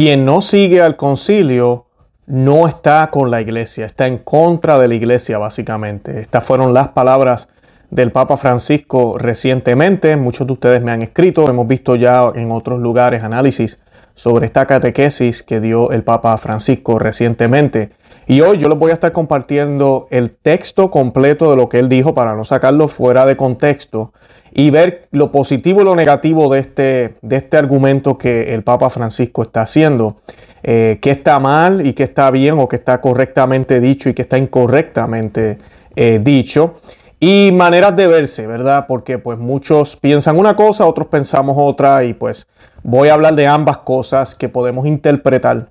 quien no sigue al concilio no está con la iglesia, está en contra de la iglesia básicamente. Estas fueron las palabras del Papa Francisco recientemente. Muchos de ustedes me han escrito, hemos visto ya en otros lugares análisis sobre esta catequesis que dio el Papa Francisco recientemente. Y hoy yo les voy a estar compartiendo el texto completo de lo que él dijo para no sacarlo fuera de contexto y ver lo positivo y lo negativo de este, de este argumento que el Papa Francisco está haciendo. Eh, qué está mal y qué está bien o qué está correctamente dicho y qué está incorrectamente eh, dicho. Y maneras de verse, ¿verdad? Porque pues muchos piensan una cosa, otros pensamos otra y pues voy a hablar de ambas cosas que podemos interpretar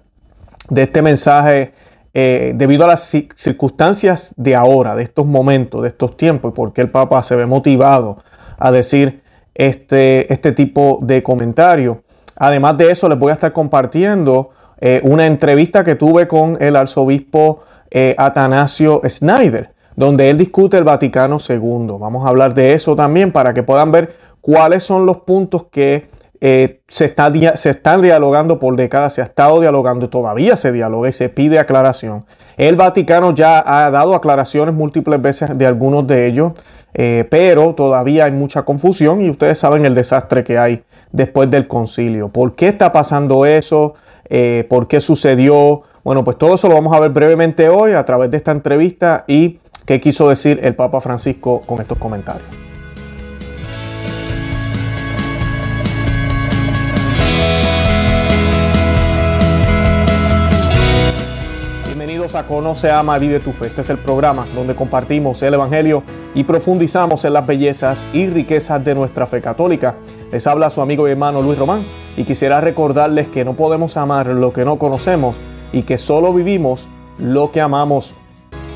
de este mensaje eh, debido a las circunstancias de ahora, de estos momentos, de estos tiempos, y porque el Papa se ve motivado a decir este, este tipo de comentario. Además de eso, les voy a estar compartiendo eh, una entrevista que tuve con el arzobispo eh, Atanasio Snyder, donde él discute el Vaticano II. Vamos a hablar de eso también para que puedan ver cuáles son los puntos que eh, se, está, se están dialogando por décadas, se ha estado dialogando y todavía se dialoga y se pide aclaración. El Vaticano ya ha dado aclaraciones múltiples veces de algunos de ellos, pero todavía hay mucha confusión y ustedes saben el desastre que hay después del concilio. ¿Por qué está pasando eso? Eh, por qué sucedió. Bueno, pues todo eso lo vamos a ver brevemente hoy a través de esta entrevista y qué quiso decir el Papa Francisco con estos comentarios. Bienvenidos a Conoce, Ama, Vive tu Fe. Este es el programa donde compartimos el Evangelio y profundizamos en las bellezas y riquezas de nuestra fe católica. Les habla su amigo y hermano Luis Román y quisiera recordarles que no podemos amar lo que no conocemos y que solo vivimos lo que amamos.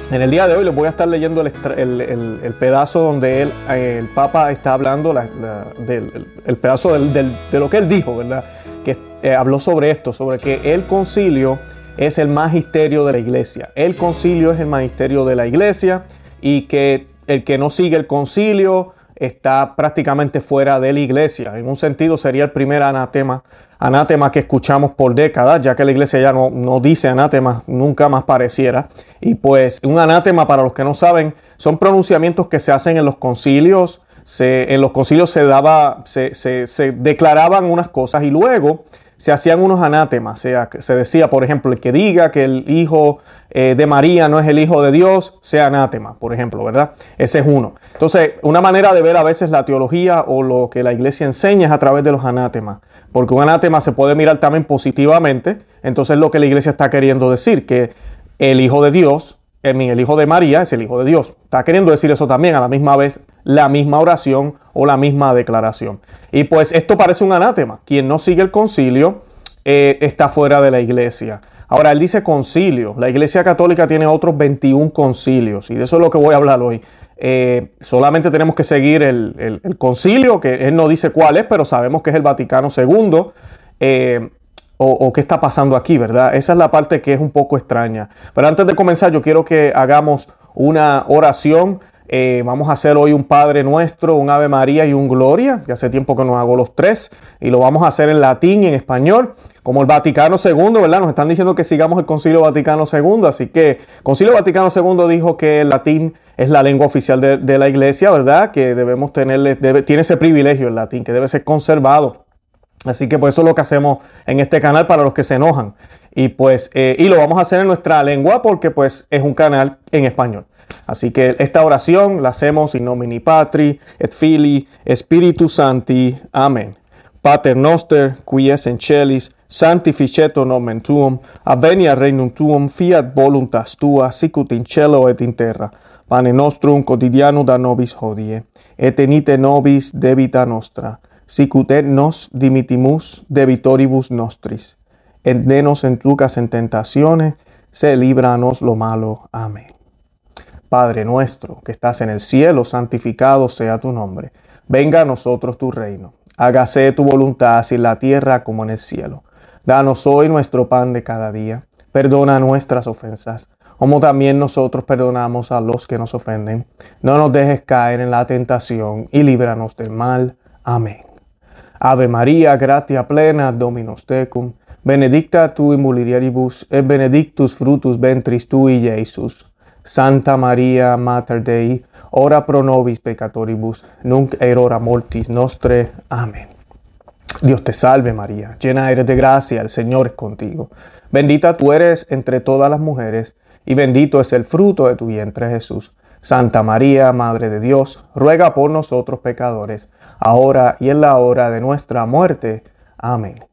En el día de hoy les voy a estar leyendo el, pedazo donde eh, el Papa está hablando, del, el pedazo de lo que él dijo, ¿verdad? Que eh, habló sobre esto, sobre que el concilio es el magisterio de la iglesia. El concilio es el magisterio de la iglesia y que el que no sigue el concilio está prácticamente fuera de la iglesia. En un sentido sería el primer anatema, anatema que escuchamos por décadas, ya que la iglesia ya no, no dice anatema, nunca más pareciera. Y pues un anatema, para los que no saben, son pronunciamientos que se hacen en los concilios. En los concilios se daba, se, se declaraban unas cosas y luego se hacían unos anátemas. sea, se decía, por ejemplo, el que diga que el hijo eh, de María no es el hijo de Dios, sea anátema, por ejemplo, ¿verdad? Ese es uno. Entonces, una manera de ver a veces la teología o lo que la iglesia enseña es a través de los anátemas. Porque un anátema se puede mirar también positivamente. Entonces, lo que la iglesia está queriendo decir, que el hijo de Dios el hijo de María es el hijo de Dios. Está queriendo decir eso también a la misma vez, la misma oración o la misma declaración. Y pues esto parece un anátema. Quien no sigue el concilio eh, está fuera de la iglesia. Ahora, él dice concilio. La iglesia católica tiene otros 21 concilios y de eso es lo que voy a hablar hoy. Eh, solamente tenemos que seguir el, concilio, que él no dice cuál es, pero sabemos que es el Vaticano II. Eh, o, qué está pasando aquí, ¿verdad? Esa es la parte que es un poco extraña. Pero antes de comenzar, yo quiero que hagamos una oración. Eh, vamos a hacer hoy un Padre Nuestro, un Ave María y un Gloria. Ya hace tiempo que no hago los tres. Y lo vamos a hacer en latín y en español. Como el Vaticano II, ¿verdad? Nos están diciendo que sigamos el Concilio Vaticano II. Así que Concilio Vaticano II dijo que el latín es la lengua oficial de, la iglesia, ¿verdad? Que debemos tenerle, tiene ese privilegio el latín, que debe ser conservado. Así que pues eso es lo que hacemos en este canal para los que se enojan. Y pues, eh, y lo vamos a hacer en nuestra lengua porque pues es un canal en español. Así que esta oración la hacemos in nomine Patri, et Fili, Spiritus Santi. Amén. Pater noster, qui es in celis, sanctificetur nomen tuum, avenia regnum tuum, fiat voluntas tua, sicut in cielo et in terra. Pane nostrum quotidiano da nobis hodie, et enite nobis debita nostra sicut nos dimitimus debitoribus nostris. Et denos en tucas en tentaciones, se líbranos lo malo. Amén. Padre nuestro, que estás en el cielo, santificado sea tu nombre. Venga a nosotros tu reino. Hágase tu voluntad, así en la tierra como en el cielo. Danos hoy nuestro pan de cada día. Perdona nuestras ofensas, como también nosotros perdonamos a los que nos ofenden. No nos dejes caer en la tentación y líbranos del mal. Amén. Ave María, gratia plena, Dominus tecum, benedicta tu in mulieribus, et benedictus frutus ventris tui, Iesus. Santa Maria, Mater Dei, ora pro nobis peccatoribus, nunc et hora mortis nostre. Amén. Dios te salve María, llena eres de gracia, el Señor es contigo. Bendita tú eres entre todas las mujeres, y bendito es el fruto de tu vientre Jesús. Santa María, Madre de Dios, ruega por nosotros pecadores, ahora y en la hora de nuestra muerte. Amén.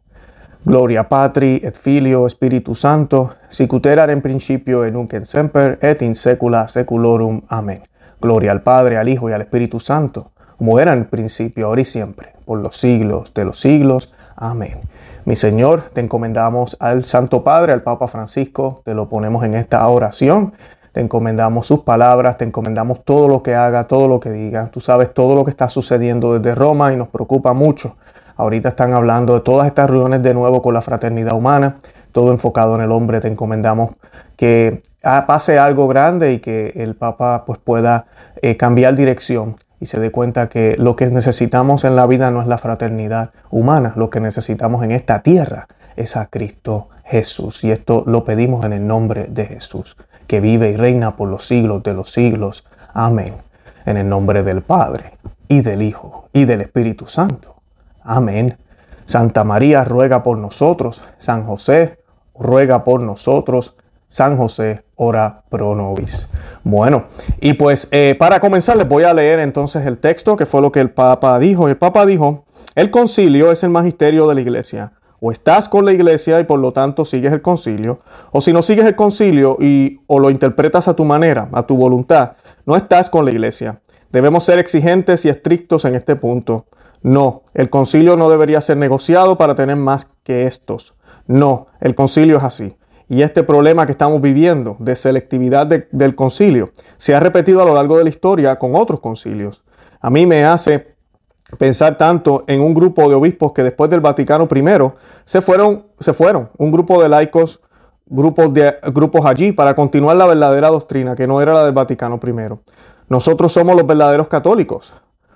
Gloria Patri et Filio Spiritus Santo, sicut en principio et nunc en semper et in secula seculorum. Amén. Gloria al Padre, al Hijo y al Espíritu Santo, como era en principio, ahora y siempre, por los siglos de los siglos. Amén. Mi Señor, te encomendamos al Santo Padre, al Papa Francisco, te lo ponemos en esta oración. Te encomendamos sus palabras, te encomendamos todo lo que haga, todo lo que diga. Tú sabes todo lo que está sucediendo desde Roma y nos preocupa mucho. Ahorita están hablando de todas estas reuniones de nuevo con la fraternidad humana, todo enfocado en el hombre. Te encomendamos que pase algo grande y que el Papa pues pueda eh, cambiar dirección y se dé cuenta que lo que necesitamos en la vida no es la fraternidad humana, lo que necesitamos en esta tierra es a Cristo Jesús. Y esto lo pedimos en el nombre de Jesús, que vive y reina por los siglos de los siglos. Amén. En el nombre del Padre, y del Hijo, y del Espíritu Santo. Amén. Santa María ruega por nosotros. San José ruega por nosotros. San José ora pro nobis. Bueno, y pues eh, para comenzar les voy a leer entonces el texto que fue lo que el Papa dijo. El Papa dijo, el concilio es el magisterio de la iglesia. O estás con la iglesia y por lo tanto sigues el concilio, o si no sigues el concilio y o lo interpretas a tu manera, a tu voluntad, no estás con la iglesia. Debemos ser exigentes y estrictos en este punto. No, el concilio no debería ser negociado para tener más que estos. No, el concilio es así. Y este problema que estamos viviendo de selectividad del concilio se ha repetido a lo largo de la historia con otros concilios. A mí me hace pensar tanto en un grupo de obispos que después del Vaticano I se fueron, se fueron, un grupo de laicos, grupos, de, grupos allí para continuar la verdadera doctrina que no era la del Vaticano I. Nosotros somos los verdaderos católicos.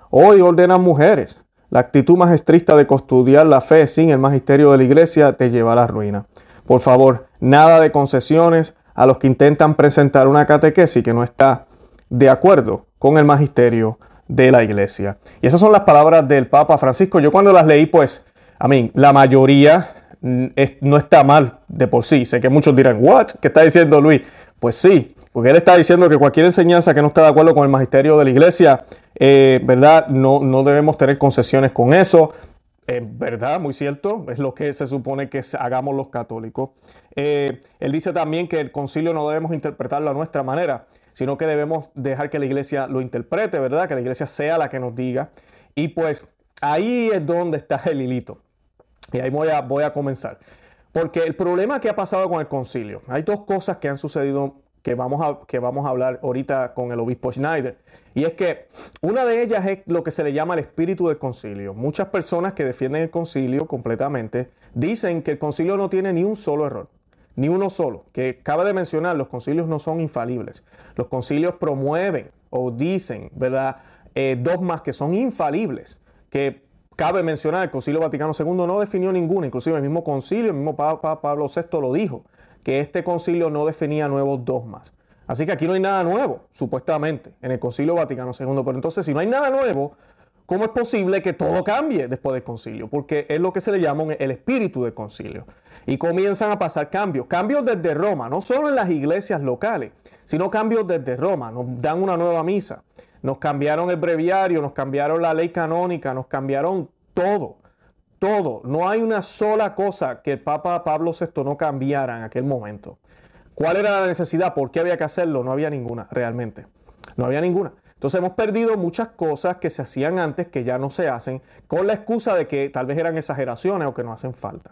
Hoy ordenan mujeres, la actitud más estricta de custodiar la fe sin el magisterio de la iglesia te lleva a la ruina. Por favor, nada de concesiones a los que intentan presentar una catequesis que no está de acuerdo con el magisterio de la iglesia. Y esas son las palabras del Papa Francisco. Yo cuando las leí, pues, a mí, la mayoría mm, no está mal de por sí. Sé que muchos dirán, ¿what? ¿Qué está diciendo Luis? Pues sí, porque él está diciendo que cualquier enseñanza que no esté de acuerdo con el magisterio de la iglesia, eh, ¿verdad? No, no debemos tener concesiones con eso. ¿Verdad? Muy cierto. Es lo que se supone que hagamos los católicos. Eh, él dice también que el concilio no debemos interpretarlo a nuestra manera, sino que debemos dejar que la iglesia lo interprete, ¿verdad? Que la iglesia sea la que nos diga. Y pues ahí es donde está el hilito. Y ahí voy a, voy a comenzar. Porque el problema que ha pasado con el concilio, hay dos cosas que han sucedido que vamos a, que vamos a hablar ahorita con el obispo Schneider. Y es que una de ellas es lo que se le llama el espíritu del concilio. Muchas personas que defienden el concilio completamente dicen que el concilio no tiene ni un solo error, ni uno solo. Que cabe de mencionar, los concilios no son infalibles. Los concilios promueven o dicen, ¿verdad? Eh, dogmas que son infalibles, que Cabe mencionar, el Concilio Vaticano II no definió ninguna, inclusive el mismo concilio, el mismo Papa Pablo VI lo dijo, que este concilio no definía nuevos dogmas. Así que aquí no hay nada nuevo, supuestamente, en el Concilio Vaticano II. Pero entonces, si no hay nada nuevo, ¿cómo es posible que todo cambie después del concilio? Porque es lo que se le llama el espíritu del concilio. Y comienzan a pasar cambios, cambios desde Roma, no solo en las iglesias locales, sino cambios desde Roma. Nos dan una nueva misa, nos cambiaron el breviario, nos cambiaron la ley canónica, nos cambiaron todo. Todo. No hay una sola cosa que el Papa Pablo VI no cambiara en aquel momento. ¿Cuál era la necesidad? ¿Por qué había que hacerlo? No había ninguna, realmente. No había ninguna. Entonces hemos perdido muchas cosas que se hacían antes que ya no se hacen con la excusa de que tal vez eran exageraciones o que no hacen falta.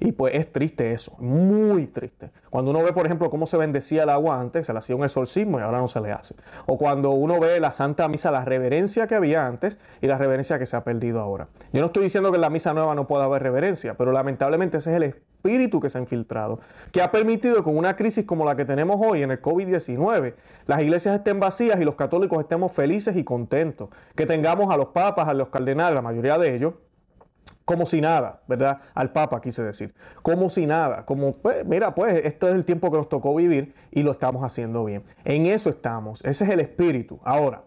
Y pues es triste eso, muy triste. Cuando uno ve, por ejemplo, cómo se bendecía el agua antes, se le hacía un exorcismo y ahora no se le hace. O cuando uno ve la Santa Misa, la reverencia que había antes y la reverencia que se ha perdido ahora. Yo no estoy diciendo que en la Misa Nueva no pueda haber reverencia, pero lamentablemente ese es el espíritu que se ha infiltrado, que ha permitido con una crisis como la que tenemos hoy en el COVID-19, las iglesias estén vacías y los católicos estemos felices y contentos, que tengamos a los papas, a los cardenales, la mayoría de ellos, como si nada, ¿verdad? Al Papa quise decir, como si nada, como, pues, mira, pues esto es el tiempo que nos tocó vivir y lo estamos haciendo bien. En eso estamos, ese es el espíritu. Ahora,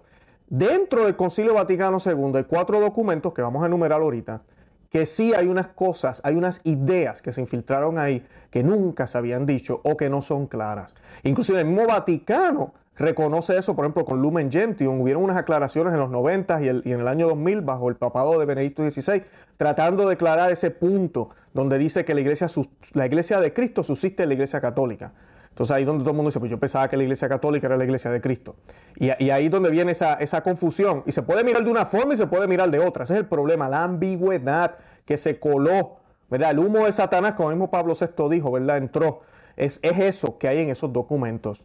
dentro del Concilio Vaticano II hay cuatro documentos que vamos a enumerar ahorita, que sí hay unas cosas, hay unas ideas que se infiltraron ahí que nunca se habían dicho o que no son claras. Inclusive el mismo Vaticano reconoce eso, por ejemplo, con Lumen Gentium. Hubieron unas aclaraciones en los 90 y, y, en el año 2000 bajo el papado de Benedicto XVI, tratando de declarar ese punto donde dice que la iglesia, la iglesia de Cristo subsiste en la iglesia católica. Entonces ahí donde todo el mundo dice, pues yo pensaba que la iglesia católica era la iglesia de Cristo. Y, y ahí donde viene esa, esa, confusión. Y se puede mirar de una forma y se puede mirar de otra. Ese es el problema, la ambigüedad que se coló, ¿verdad? El humo de Satanás, como el mismo Pablo VI dijo, ¿verdad? Entró. Es, es eso que hay en esos documentos.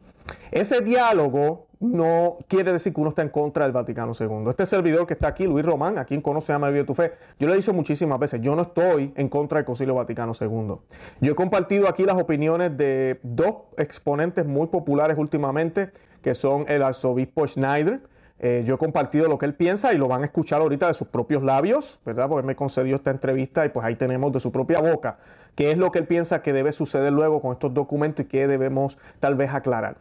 Ese diálogo no quiere decir que uno está en contra del Vaticano II. Este servidor que está aquí, Luis Román, a quien conoce Ama Vive tu Fe, yo le he dicho muchísimas veces, yo no estoy en contra del Concilio Vaticano II. Yo he compartido aquí las opiniones de dos exponentes muy populares últimamente, que son el arzobispo Schneider, eh, yo he compartido lo que él piensa y lo van a escuchar ahorita de sus propios labios, ¿verdad? Porque me concedió esta entrevista y pues ahí tenemos de su propia boca qué es lo que él piensa que debe suceder luego con estos documentos y qué debemos tal vez aclarar.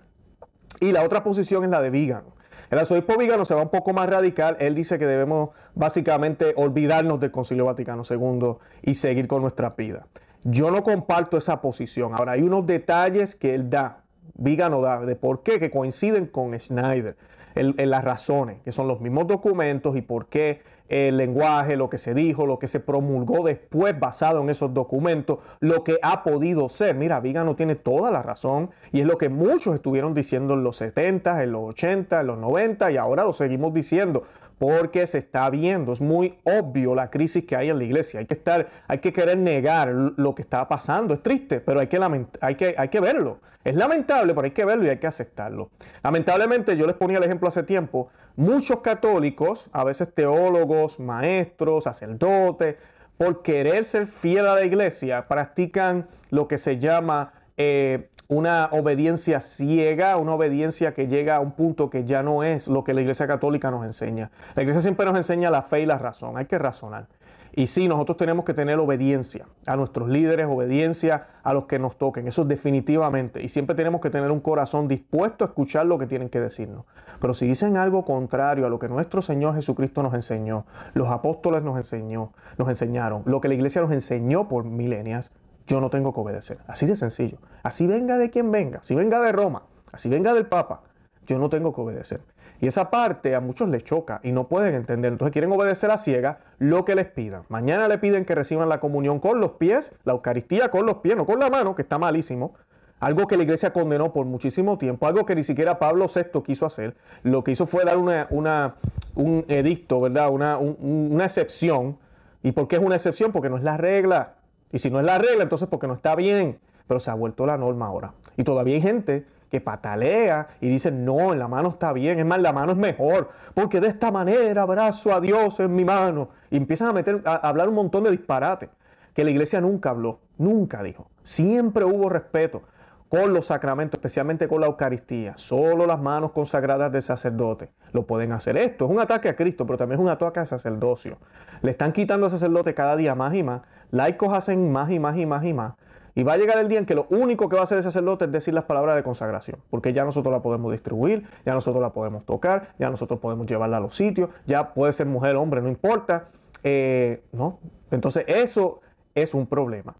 Y la otra posición es la de Vígano. El arzobispo Vígano se va un poco más radical. Él dice que debemos básicamente olvidarnos del Concilio Vaticano II y seguir con nuestra vida. Yo no comparto esa posición. Ahora, hay unos detalles que él da Vígano da de por qué, que coinciden con Schneider, en, las razones, que son los mismos documentos y por qué el lenguaje, lo que se dijo, lo que se promulgó después basado en esos documentos, lo que ha podido ser. Mira, Vígano tiene toda la razón y es lo que muchos estuvieron diciendo en los 70, en los 80, en los 90 y ahora lo seguimos diciendo porque se está viendo, es muy obvio la crisis que hay en la iglesia. Hay que estar, hay que querer negar lo que está pasando. Es triste, pero hay que, hay que, hay que verlo. Es lamentable, pero hay que verlo y hay que aceptarlo. Lamentablemente, yo les ponía el ejemplo hace tiempo, muchos católicos, a veces teólogos, maestros, sacerdotes, por querer ser fiel a la iglesia, practican lo que se llama eh, una obediencia ciega, una obediencia que llega a un punto que ya no es lo que la Iglesia Católica nos enseña. La Iglesia siempre nos enseña la fe y la razón, hay que razonar. Y sí, nosotros tenemos que tener obediencia a nuestros líderes, obediencia a los que nos toquen, eso definitivamente. Y siempre tenemos que tener un corazón dispuesto a escuchar lo que tienen que decirnos. Pero si dicen algo contrario a lo que nuestro Señor Jesucristo nos enseñó, los apóstoles nos enseñó, nos enseñaron, lo que la iglesia nos enseñó por milenias, yo no tengo que obedecer. Así de sencillo. Así venga de quien venga, si venga de Roma, así venga del Papa, yo no tengo que obedecer. Y esa parte a muchos les choca y no pueden entender. Entonces quieren obedecer a ciega lo que les pidan. Mañana le piden que reciban la comunión con los pies, la Eucaristía con los pies, no con la mano, que está malísimo. Algo que la iglesia condenó por muchísimo tiempo, algo que ni siquiera Pablo VI quiso hacer. Lo que hizo fue dar una un edicto, ¿verdad? Una, una excepción. ¿Y por qué es una excepción? Porque no es la regla. Y si no es la regla, entonces porque no está bien. Pero se ha vuelto la norma ahora. Y todavía hay gente que patalea y dice, no, en la mano está bien, es más, la mano es mejor, porque de esta manera abrazo a Dios en mi mano. Y empiezan a, meter, a hablar un montón de disparates que la iglesia nunca habló, nunca dijo. Siempre hubo respeto con los sacramentos, especialmente con la Eucaristía. Solo las manos consagradas del sacerdote lo pueden hacer. Esto es un ataque a Cristo, pero también es un ataque al sacerdocio. Le están quitando al sacerdote cada día más y más. Laicos hacen más y más y más y más. Y va a llegar el día en que lo único que va a hacer el sacerdote es decir las palabras de consagración, porque ya nosotros la podemos distribuir, ya nosotros la podemos tocar, ya nosotros podemos llevarla a los sitios, ya puede ser mujer hombre, no importa. Eh, ¿no? Entonces eso es un problema.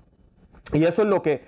Y eso es lo que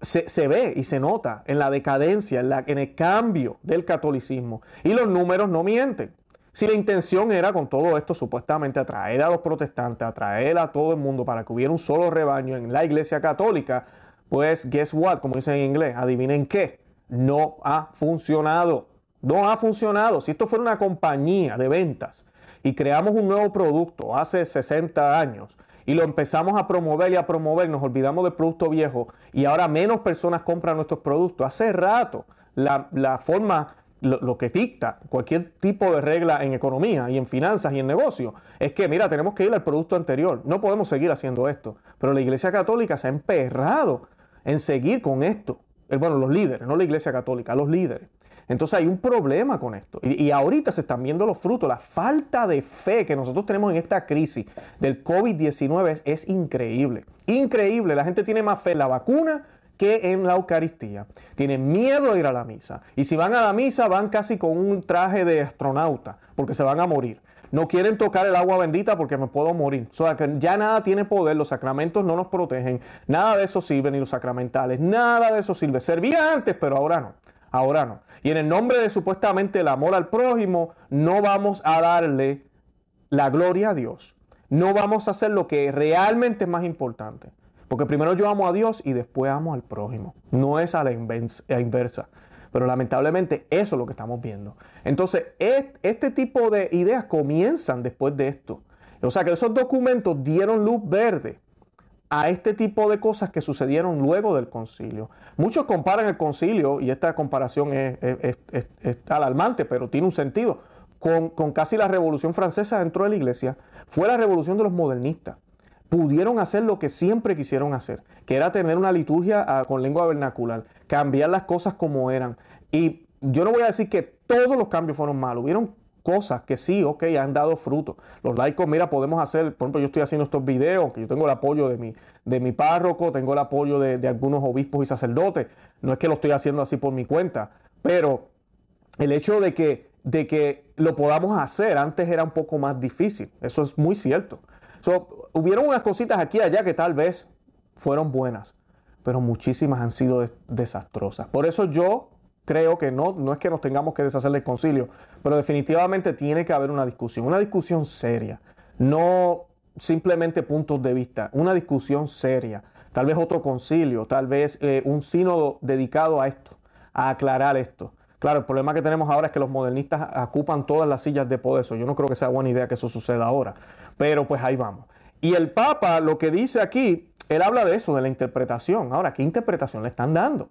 se, ve y se nota en la decadencia, en el cambio del catolicismo. Y los números no mienten. Si la intención era con todo esto supuestamente atraer a los protestantes, atraer a todo el mundo para que hubiera un solo rebaño en la iglesia católica, pues guess what, como dicen en inglés, adivinen qué, no ha funcionado. No ha funcionado. Si esto fuera una compañía de ventas y creamos un nuevo producto hace 60 años y lo empezamos a promover y a promover, nos olvidamos del producto viejo y ahora menos personas compran nuestros productos. Hace rato la, forma, lo, que dicta cualquier tipo de regla en economía y en finanzas y en negocio es que, mira, tenemos que ir al producto anterior. No podemos seguir haciendo esto. Pero la Iglesia Católica se ha emperrado en seguir con esto. Eh, bueno, los líderes, no la Iglesia Católica, los líderes. Entonces hay un problema con esto. Y, ahorita se están viendo los frutos. La falta de fe que nosotros tenemos en esta crisis del COVID-19 es, es, increíble. Increíble. La gente tiene más fe en la vacuna que en la Eucaristía. Tienen miedo de ir a la misa. Y si van a la misa van casi con un traje de astronauta porque se van a morir. No quieren tocar el agua bendita porque me puedo morir. O sea que ya nada tiene poder, los sacramentos no nos protegen, nada de eso sirve, ni los sacramentales, nada de eso sirve. Servía antes, pero ahora no. Ahora no. Y en el nombre de supuestamente el amor al prójimo, no vamos a darle la gloria a Dios. No vamos a hacer lo que realmente es más importante. Porque primero yo amo a Dios y después amo al prójimo. No es a la inversa. Pero lamentablemente eso es lo que estamos viendo. Entonces, este tipo de ideas comienzan después de esto. O sea que esos documentos dieron luz verde a este tipo de cosas que sucedieron luego del concilio. Muchos comparan el concilio, y esta comparación es, alarmante, pero tiene un sentido, con, con casi la revolución francesa dentro de la iglesia. Fue la revolución de los modernistas pudieron hacer lo que siempre quisieron hacer, que era tener una liturgia ah, con lengua vernacular, cambiar las cosas como eran. Y yo no voy a decir que todos los cambios fueron malos, hubieron cosas que sí, ok, han dado fruto. Los laicos, mira, podemos hacer, por ejemplo, yo estoy haciendo estos videos, que yo tengo el apoyo de mi, de mi párroco, tengo el apoyo de, de algunos obispos y sacerdotes, no es que lo estoy haciendo así por mi cuenta, pero el hecho de que, de que lo podamos hacer antes era un poco más difícil, eso es muy cierto hubieron unas cositas aquí y allá que tal vez fueron buenas, pero muchísimas han sido desastrosas. Por eso yo creo que no, no es que nos tengamos que deshacer del concilio, pero definitivamente tiene que haber una discusión, una discusión seria, no simplemente puntos de vista, una discusión seria, tal vez otro concilio, tal vez eh, un sínodo dedicado a esto, a aclarar esto. Claro, el problema que tenemos ahora es que los modernistas ocupan todas las sillas de poder. Yo no creo que sea buena idea que eso suceda ahora. Pero pues ahí vamos. Y el Papa lo que dice aquí, él habla de eso, de la interpretación. Ahora, ¿qué interpretación le están dando?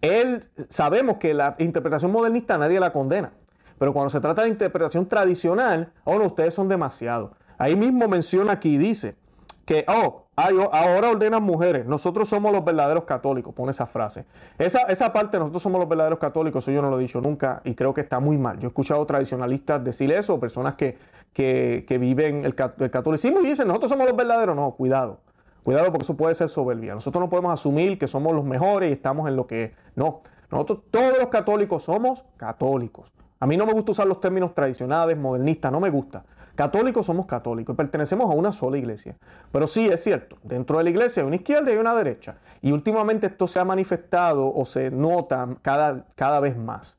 Él, sabemos que la interpretación modernista nadie la condena. Pero cuando se trata de interpretación tradicional, ahora ustedes son demasiado. Ahí mismo menciona aquí, dice que, oh, ahora ordenan mujeres, nosotros somos los verdaderos católicos, pone esa frase. Esa, esa parte, nosotros somos los verdaderos católicos, eso yo no lo he dicho nunca y creo que está muy mal. Yo he escuchado tradicionalistas decir eso, personas que, que, viven el, el catolicismo y dicen, nosotros somos los verdaderos. No, cuidado. Cuidado porque eso puede ser soberbia. Nosotros no podemos asumir que somos los mejores y estamos en lo que... No, nosotros todos los católicos somos católicos. A mí no me gusta usar los términos tradicionales, modernistas, no me gusta. Católicos somos católicos y pertenecemos a una sola iglesia. Pero sí es cierto, dentro de la iglesia hay una izquierda y una derecha. Y últimamente esto se ha manifestado o se nota cada, cada vez más.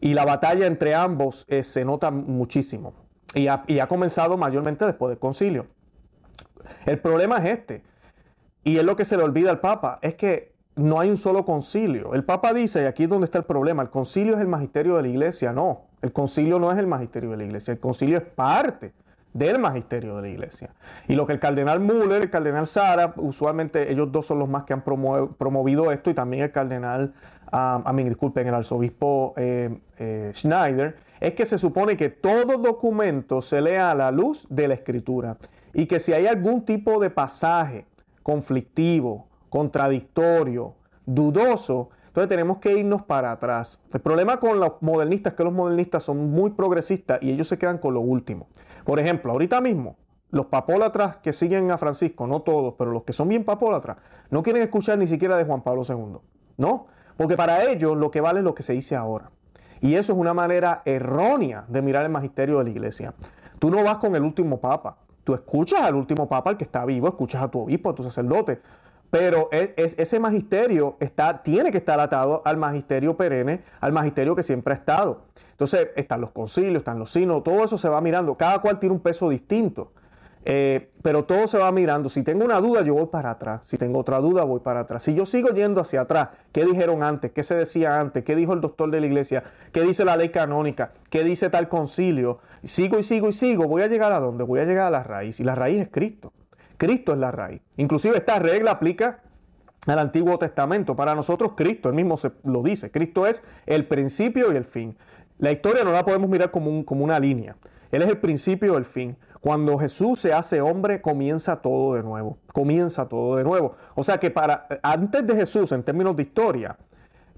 Y la batalla entre ambos eh, se nota muchísimo. Y ha, y ha comenzado mayormente después del concilio. El problema es este. Y es lo que se le olvida al Papa. Es que no hay un solo concilio. El Papa dice, y aquí es donde está el problema, el concilio es el magisterio de la iglesia. No, el concilio no es el magisterio de la iglesia, el concilio es parte del magisterio de la iglesia. Y lo que el cardenal Müller, el cardenal Sara, usualmente ellos dos son los más que han promovido esto, y también el cardenal, ah, a mí disculpen, el arzobispo eh, eh, Schneider, es que se supone que todo documento se lea a la luz de la escritura y que si hay algún tipo de pasaje conflictivo, contradictorio, dudoso, entonces tenemos que irnos para atrás. El problema con los modernistas es que los modernistas son muy progresistas y ellos se quedan con lo último. Por ejemplo, ahorita mismo, los papólatras que siguen a Francisco, no todos, pero los que son bien papólatras, no quieren escuchar ni siquiera de Juan Pablo II. ¿No? Porque para ellos lo que vale es lo que se dice ahora. Y eso es una manera errónea de mirar el magisterio de la iglesia. Tú no vas con el último papa. Tú escuchas al último papa, el que está vivo, escuchas a tu obispo, a tu sacerdote, pero ese magisterio está, tiene que estar atado al magisterio perenne, al magisterio que siempre ha estado. Entonces están los concilios, están los sinos, todo eso se va mirando. Cada cual tiene un peso distinto. Eh, pero todo se va mirando. Si tengo una duda, yo voy para atrás. Si tengo otra duda, voy para atrás. Si yo sigo yendo hacia atrás, ¿qué dijeron antes? ¿Qué se decía antes? ¿Qué dijo el doctor de la iglesia? ¿Qué dice la ley canónica? ¿Qué dice tal concilio? Sigo y sigo y sigo. Voy a llegar a dónde? Voy a llegar a la raíz. Y la raíz es Cristo. Cristo es la raíz. Inclusive esta regla aplica al Antiguo Testamento. Para nosotros Cristo, él mismo se lo dice, Cristo es el principio y el fin. La historia no la podemos mirar como, como una línea. Él es el principio y el fin. Cuando Jesús se hace hombre, comienza todo de nuevo. Comienza todo de nuevo. O sea que para antes de Jesús, en términos de historia,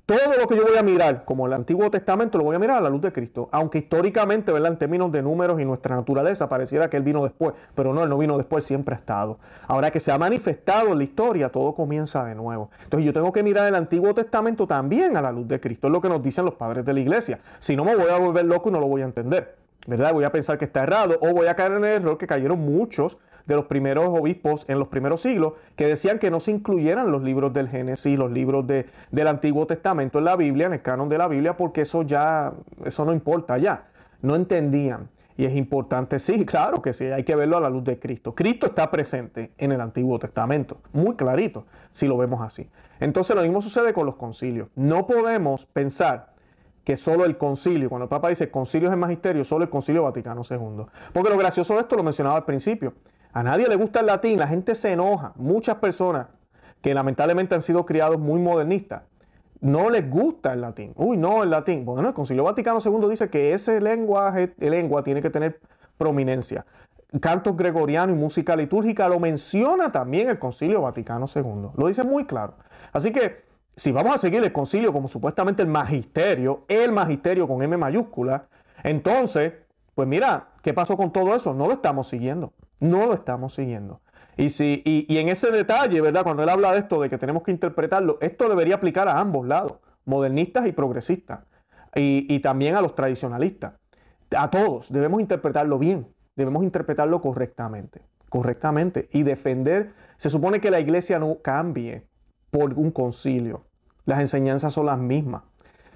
todo lo que yo voy a mirar, como el Antiguo Testamento, lo voy a mirar a la luz de Cristo. Aunque históricamente, ¿verdad? en términos de números y nuestra naturaleza, pareciera que Él vino después. Pero no, Él no vino después, siempre ha estado. Ahora que se ha manifestado en la historia, todo comienza de nuevo. Entonces yo tengo que mirar el Antiguo Testamento también a la luz de Cristo. Es lo que nos dicen los padres de la iglesia. Si no, me voy a volver loco y no lo voy a entender. ¿Verdad? Voy a pensar que está errado o voy a caer en el error que cayeron muchos de los primeros obispos en los primeros siglos que decían que no se incluyeran los libros del Génesis, los libros de, del Antiguo Testamento en la Biblia, en el canon de la Biblia, porque eso ya, eso no importa ya. No entendían. Y es importante, sí, claro que sí, hay que verlo a la luz de Cristo. Cristo está presente en el Antiguo Testamento, muy clarito, si lo vemos así. Entonces lo mismo sucede con los concilios. No podemos pensar que solo el concilio, cuando el Papa dice concilio es el magisterio, solo el concilio Vaticano II. Porque lo gracioso de esto lo mencionaba al principio. A nadie le gusta el latín, la gente se enoja. Muchas personas que lamentablemente han sido criados muy modernistas, no les gusta el latín. Uy, no, el latín. Bueno, el Concilio Vaticano II dice que ese lenguaje, lengua tiene que tener prominencia. Cantos gregorianos y música litúrgica lo menciona también el Concilio Vaticano II. Lo dice muy claro. Así que si vamos a seguir el concilio como supuestamente el magisterio, el magisterio con M mayúscula, entonces, pues mira, ¿qué pasó con todo eso? No lo estamos siguiendo. No lo estamos siguiendo. Y, si, y, en ese detalle, ¿verdad? Cuando él habla de esto, de que tenemos que interpretarlo, esto debería aplicar a ambos lados, modernistas y progresistas, y, y también a los tradicionalistas. A todos, debemos interpretarlo bien, debemos interpretarlo correctamente, correctamente, y defender, se supone que la iglesia no cambie por un concilio, las enseñanzas son las mismas.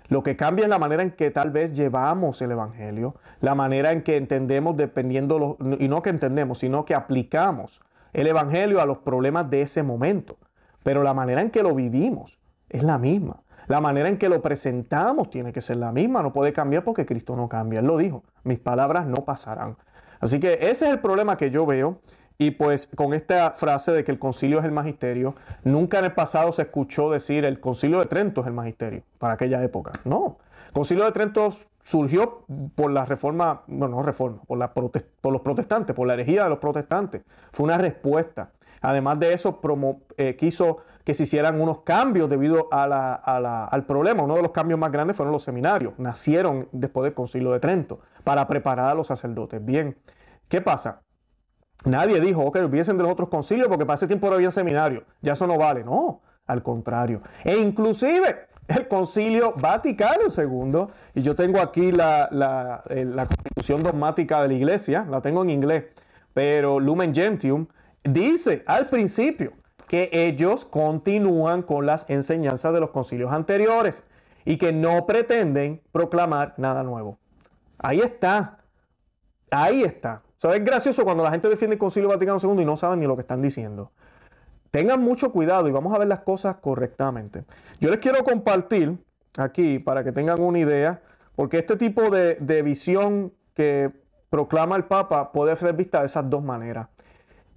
Lo que cambia es la manera en que tal vez llevamos el Evangelio, la manera en que entendemos dependiendo, y no que entendemos, sino que aplicamos el Evangelio a los problemas de ese momento. Pero la manera en que lo vivimos es la misma. La manera en que lo presentamos tiene que ser la misma, no puede cambiar porque Cristo no cambia. Él lo dijo, mis palabras no pasarán. Así que ese es el problema que yo veo y pues con esta frase de que el concilio es el magisterio, nunca en el pasado se escuchó decir el concilio de Trento es el magisterio para aquella época. No, el concilio de Trento surgió por la reforma, bueno, no reforma, por, los protestantes, por la herejía de los protestantes. Fue una respuesta. Además de eso, eh, quiso que se hicieran unos cambios debido al problema. Uno de los cambios más grandes fueron los seminarios. Nacieron después del concilio de Trento para preparar a los sacerdotes. Bien, ¿qué pasa? Nadie dijo, ok, olvídense de los otros concilios porque para ese tiempo no había seminario. Ya eso no vale. No, al contrario. E inclusive el concilio Vaticano II, y yo tengo aquí la, la, eh, la constitución dogmática de la iglesia, la tengo en inglés, pero Lumen Gentium dice al principio que ellos continúan con las enseñanzas de los concilios anteriores y que no pretenden proclamar nada nuevo. Ahí está. Ahí está. O es gracioso cuando la gente defiende el Concilio Vaticano II y no saben ni lo que están diciendo. Tengan mucho cuidado y vamos a ver las cosas correctamente. Yo les quiero compartir aquí para que tengan una idea, porque este tipo de, de visión que proclama el Papa puede ser vista de esas dos maneras.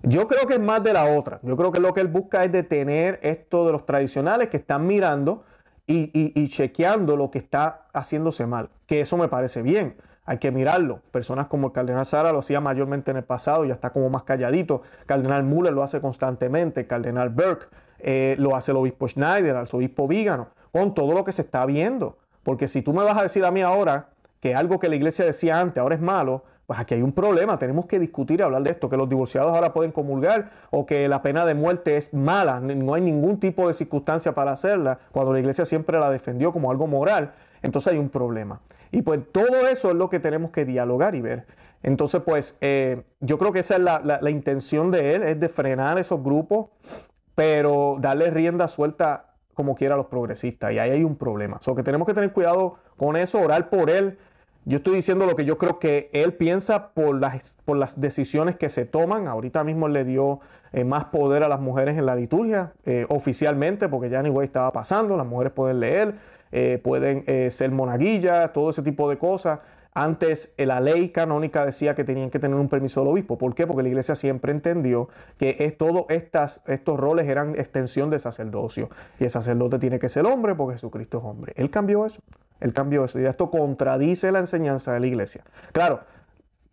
Yo creo que es más de la otra. Yo creo que lo que él busca es detener esto de los tradicionales que están mirando y, chequeando lo que está haciéndose mal. Que eso me parece bien hay que mirarlo. Personas como el cardenal Sara lo hacía mayormente en el pasado, ya está como más calladito. Cardenal Müller lo hace constantemente. Cardenal Burke eh, lo hace el obispo Schneider, el arzobispo Vígano, con todo lo que se está viendo. Porque si tú me vas a decir a mí ahora que algo que la iglesia decía antes ahora es malo, pues aquí hay un problema. Tenemos que discutir y hablar de esto, que los divorciados ahora pueden comulgar o que la pena de muerte es mala. No hay ningún tipo de circunstancia para hacerla, cuando la iglesia siempre la defendió como algo moral. Entonces hay un problema. Y pues todo eso es lo que tenemos que dialogar y ver. Entonces pues eh, yo creo que esa es la, intención de él, es de frenar esos grupos, pero darle rienda suelta como quiera a los progresistas. Y ahí hay un problema. O que tenemos que tener cuidado con eso, orar por él. Yo estoy diciendo lo que yo creo que él piensa por las, por las decisiones que se toman. Ahorita mismo le dio eh, más poder a las mujeres en la liturgia, eh, oficialmente, porque ya ni güey estaba pasando, las mujeres pueden leer. Eh, pueden eh, ser monaguillas, todo ese tipo de cosas. Antes eh, la ley canónica decía que tenían que tener un permiso del obispo. ¿Por qué? Porque la iglesia siempre entendió que todos estos roles eran extensión de sacerdocio. Y el sacerdote tiene que ser hombre porque Jesucristo es hombre. Él cambió eso. Él cambió eso. Y esto contradice la enseñanza de la iglesia. Claro,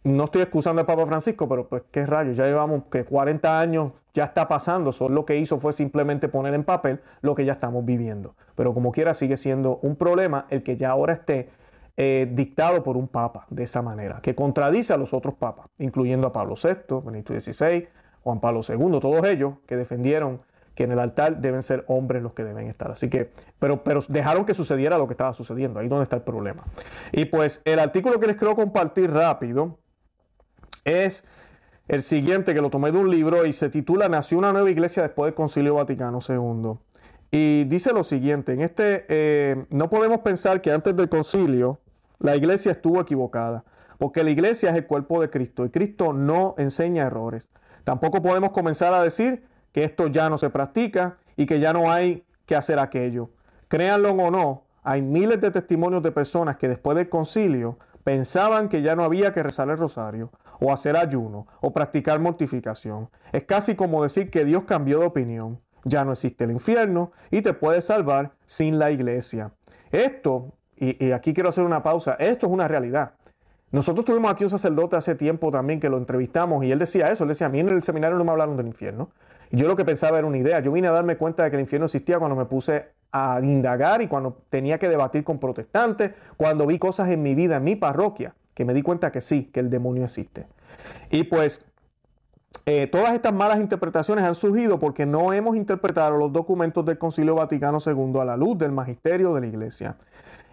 no estoy excusando al Papa Francisco, pero pues qué rayos, ya llevamos que 40 años, ya está pasando, solo lo que hizo fue simplemente poner en papel lo que ya estamos viviendo. Pero como quiera sigue siendo un problema el que ya ahora esté eh, dictado por un papa de esa manera, que contradice a los otros papas, incluyendo a Pablo VI, Benito XVI, Juan Pablo II, todos ellos que defendieron que en el altar deben ser hombres los que deben estar. Así que, pero, pero dejaron que sucediera lo que estaba sucediendo, ahí donde está el problema. Y pues el artículo que les quiero compartir rápido es el siguiente que lo tomé de un libro y se titula Nació una nueva iglesia después del Concilio Vaticano II. Y dice lo siguiente, en este eh, no podemos pensar que antes del concilio la iglesia estuvo equivocada, porque la iglesia es el cuerpo de Cristo y Cristo no enseña errores. Tampoco podemos comenzar a decir que esto ya no se practica y que ya no hay que hacer aquello. Créanlo o no, hay miles de testimonios de personas que después del concilio pensaban que ya no había que rezar el rosario, o hacer ayuno, o practicar mortificación. Es casi como decir que Dios cambió de opinión. Ya no existe el infierno y te puedes salvar sin la iglesia. Esto, y, aquí quiero hacer una pausa, esto es una realidad. Nosotros tuvimos aquí un sacerdote hace tiempo también que lo entrevistamos y él decía eso, él decía, a mí en el seminario no me hablaron del infierno. Y yo lo que pensaba era una idea, yo vine a darme cuenta de que el infierno existía cuando me puse a indagar y cuando tenía que debatir con protestantes, cuando vi cosas en mi vida, en mi parroquia, que me di cuenta que sí, que el demonio existe. Y pues eh, todas estas malas interpretaciones han surgido porque no hemos interpretado los documentos del Concilio Vaticano II a la luz del magisterio de la Iglesia.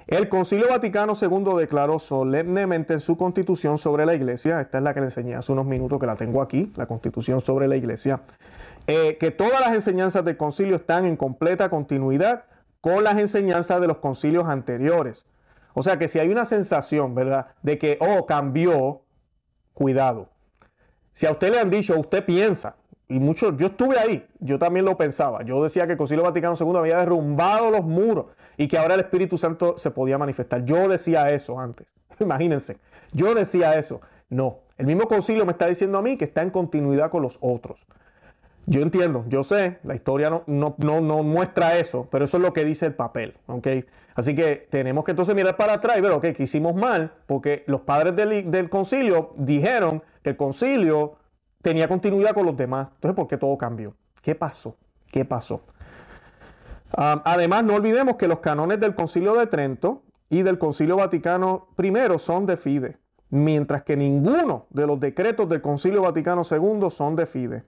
El Concilio Vaticano II declaró solemnemente en su constitución sobre la Iglesia, esta es la que le enseñé hace unos minutos que la tengo aquí, la constitución sobre la Iglesia, eh, que todas las enseñanzas del concilio están en completa continuidad con las enseñanzas de los concilios anteriores. O sea que si hay una sensación, ¿verdad?, de que, oh, cambió, cuidado. Si a usted le han dicho, usted piensa, y mucho, yo estuve ahí, yo también lo pensaba. Yo decía que el Concilio Vaticano II había derrumbado los muros y que ahora el Espíritu Santo se podía manifestar. Yo decía eso antes. Imagínense, yo decía eso. No, el mismo concilio me está diciendo a mí que está en continuidad con los otros. Yo entiendo, yo sé, la historia no, no, no, muestra eso, pero eso es lo que dice el papel, ¿ok? Así que tenemos que entonces mirar para atrás y ver, ok, que hicimos mal, porque los padres del, concilio dijeron que el concilio tenía continuidad con los demás. Entonces, ¿por qué todo cambió? ¿Qué pasó? ¿Qué pasó? además, no olvidemos que los canones del concilio de Trento y del concilio Vaticano I son de fide, mientras que ninguno de los decretos del concilio Vaticano II son de fide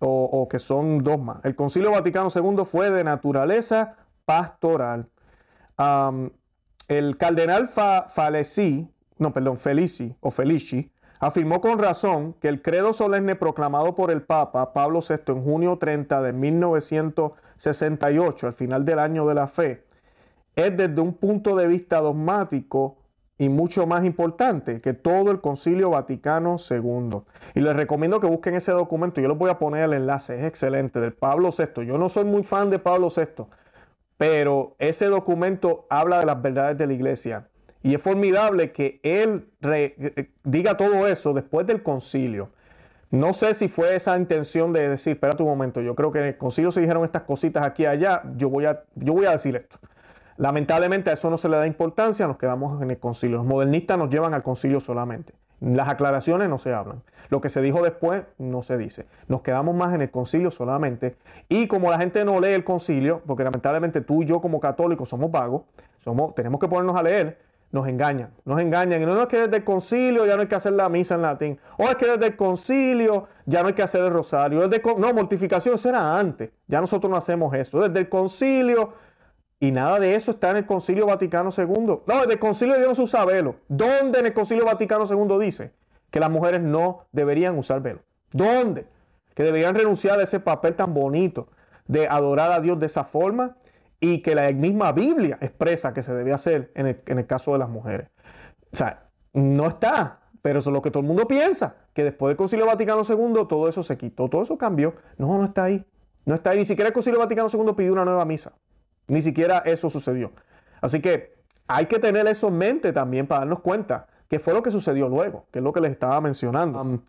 o, que son dos más. El Concilio Vaticano II fue de naturaleza pastoral. El cardenal Falesi, no, perdón, Felici o Felici, afirmó con razón que el credo solemne proclamado por el Papa Pablo VI en junio 30 de 1968, al final del año de la fe, es desde un punto de vista dogmático y mucho más importante que todo el Concilio Vaticano II. Y les recomiendo que busquen ese documento, yo les voy a poner el enlace, es excelente, del Pablo VI. Yo no soy muy fan de Pablo VI, pero ese documento habla de las verdades de la iglesia. Y es formidable que él eh, diga todo eso después del concilio. No sé si fue esa intención de decir, espera un momento, yo creo que en el concilio se dijeron estas cositas aquí y allá, yo voy a, yo voy a decir esto. Lamentablemente a eso no se le da importancia, nos quedamos en el concilio. Los modernistas nos llevan al concilio solamente. Las aclaraciones no se hablan. Lo que se dijo después no se dice. Nos quedamos más en el concilio solamente. Y como la gente no lee el concilio, porque lamentablemente tú y yo como católicos somos vagos, somos, tenemos que ponernos a leer, nos engañan. Nos engañan. Y no, es que desde el concilio ya no hay que hacer la misa en latín. O es que desde el concilio ya no hay que hacer el rosario. Desde, no, mortificación, eso era antes. Ya nosotros no hacemos eso. Desde el concilio y nada de eso está en el Concilio Vaticano II. No, en el Concilio de Dios usa velo. ¿Dónde en el Concilio Vaticano II dice que las mujeres no deberían usar velo? ¿Dónde? Que deberían renunciar a ese papel tan bonito de adorar a Dios de esa forma y que la misma Biblia expresa que se debe hacer en el, en el caso de las mujeres. O sea, no está, pero eso es lo que todo el mundo piensa, que después del Concilio Vaticano II todo eso se quitó, todo eso cambió. No, no está ahí. No está ahí. Ni siquiera el Concilio Vaticano II pidió una nueva misa. Ni siquiera eso sucedió. Así que hay que tener eso en mente también para darnos cuenta que fue lo que sucedió luego, que es lo que les estaba mencionando. Um,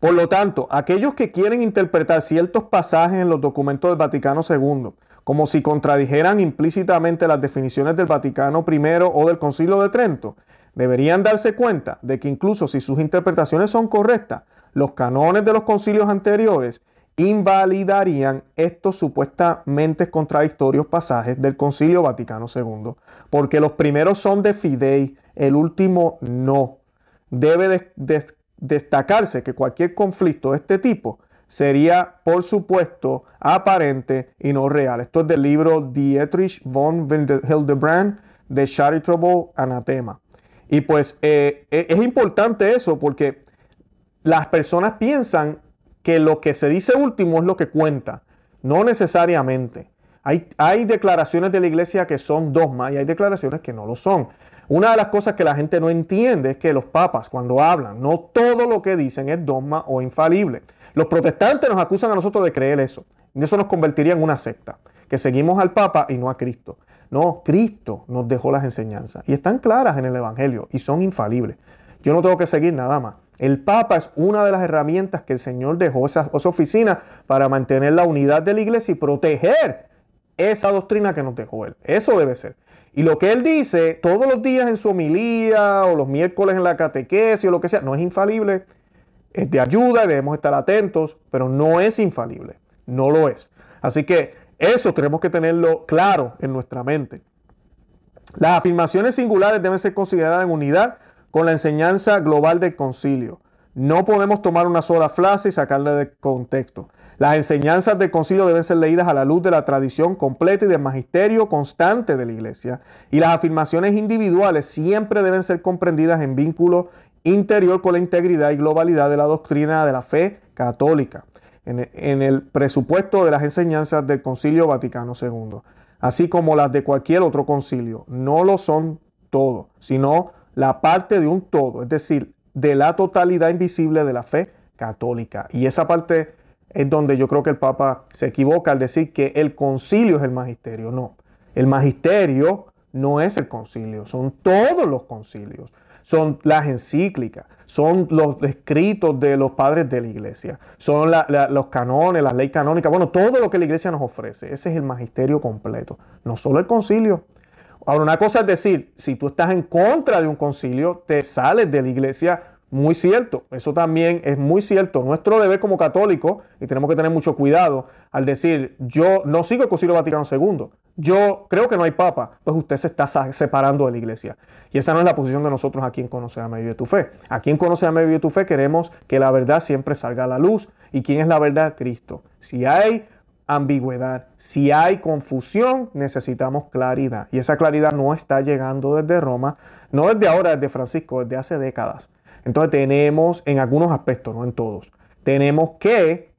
por lo tanto, aquellos que quieren interpretar ciertos pasajes en los documentos del Vaticano II como si contradijeran implícitamente las definiciones del Vaticano I o del Concilio de Trento. Deberían darse cuenta de que incluso si sus interpretaciones son correctas, los canones de los concilios anteriores invalidarían estos supuestamente contradictorios pasajes del Concilio Vaticano II, porque los primeros son de fidei, el último no. Debe destacarse que cualquier conflicto de este tipo sería, por supuesto, aparente y no real. Esto es del libro Dietrich von Hildebrand de Charitable Anatema. Y pues eh, e-, es importante eso porque las personas piensan que lo que se dice último es lo que cuenta. No necesariamente. Hay, hay declaraciones de la iglesia que son dogma y hay declaraciones que no lo son. Una de las cosas que la gente no entiende es que los papas cuando hablan, no todo lo que dicen es dogma o infalible. Los protestantes nos acusan a nosotros de creer eso. Y eso nos convertiría en una secta, que seguimos al papa y no a Cristo. No, Cristo nos dejó las enseñanzas y están claras en el Evangelio y son infalibles. Yo no tengo que seguir nada más. El Papa es una de las herramientas que el Señor dejó esa, esa oficina para mantener la unidad de la iglesia y proteger esa doctrina que nos dejó Él. Eso debe ser. Y lo que Él dice todos los días en su homilía o los miércoles en la catequesis o lo que sea, no es infalible. Es de ayuda y debemos estar atentos, pero no es infalible. No lo es. Así que eso tenemos que tenerlo claro en nuestra mente. Las afirmaciones singulares deben ser consideradas en unidad con la enseñanza global del concilio. No podemos tomar una sola frase y sacarla de contexto. Las enseñanzas del concilio deben ser leídas a la luz de la tradición completa y del magisterio constante de la iglesia. Y las afirmaciones individuales siempre deben ser comprendidas en vínculo interior con la integridad y globalidad de la doctrina de la fe católica, en, el presupuesto de las enseñanzas del concilio Vaticano II, así como las de cualquier otro concilio. No lo son todo, sino la parte de un todo, es decir, de la totalidad invisible de la fe católica. Y esa parte es donde yo creo que el Papa se equivoca al decir que el concilio es el magisterio. No, el magisterio no es el concilio, son todos los concilios, son las encíclicas, son los escritos de los padres de la iglesia, son los canones, las leyes canónicas, bueno, todo lo que la iglesia nos ofrece. Ese es el magisterio completo, no solo el concilio. Ahora, una cosa es decir, si tú estás en contra de un concilio, te sales de la iglesia. Muy cierto, eso también es muy cierto. Nuestro deber como católicos, y tenemos que tener mucho cuidado al decir, yo no sigo el Concilio Vaticano II, yo creo que no hay papa, pues usted se está separando de la iglesia. Y esa no es la posición de nosotros aquí en Conoce, a Vive tu Fe. Aquí en Conoce, a Vive tu Fe queremos que la verdad siempre salga a la luz. ¿Y quién es la verdad? Cristo. Si hay ambigüedad. Si hay confusión, necesitamos claridad. Y esa claridad no está llegando desde Roma, no desde ahora, desde Francisco, desde hace décadas. Entonces tenemos, en algunos aspectos, no en todos, tenemos que